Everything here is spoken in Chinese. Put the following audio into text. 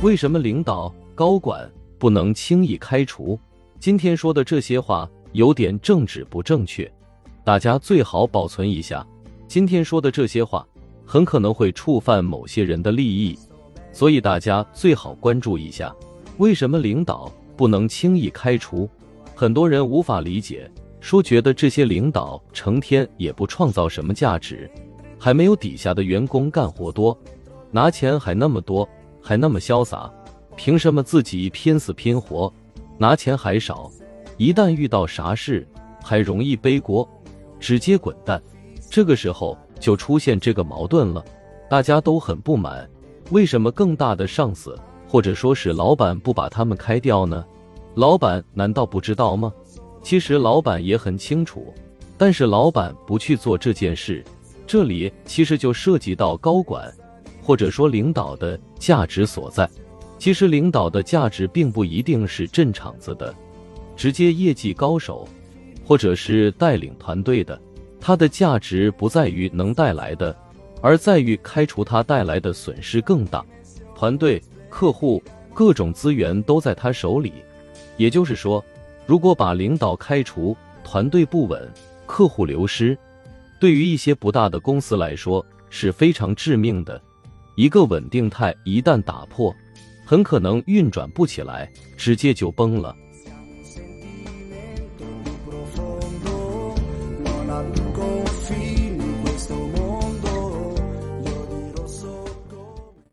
为什么领导高管不能轻易开除？今天说的这些话有点政治不正确，大家最好保存一下。今天说的这些话很可能会触犯某些人的利益，所以大家最好关注一下。为什么领导不能轻易开除？很多人无法理解，说觉得这些领导成天也不创造什么价值，还没有底下的员工干活多，拿钱还那么多，还那么潇洒，凭什么自己拼死拼活？拿钱还少，一旦遇到啥事还容易背锅，直接滚蛋。这个时候就出现这个矛盾了，大家都很不满，为什么更大的上司或者说是老板不把他们开掉呢？老板难道不知道吗？其实老板也很清楚，但是老板不去做这件事，这里其实就涉及到高管或者说领导的价值所在。其实领导的价值并不一定是镇场子的，直接业绩高手，或者是带领团队的，他的价值不在于能带来的，而在于开除他带来的损失更大。团队、客户、各种资源都在他手里，也就是说，如果把领导开除，团队不稳，客户流失，对于一些不大的公司来说是非常致命的。一个稳定态一旦打破很可能运转不起来直接就崩了。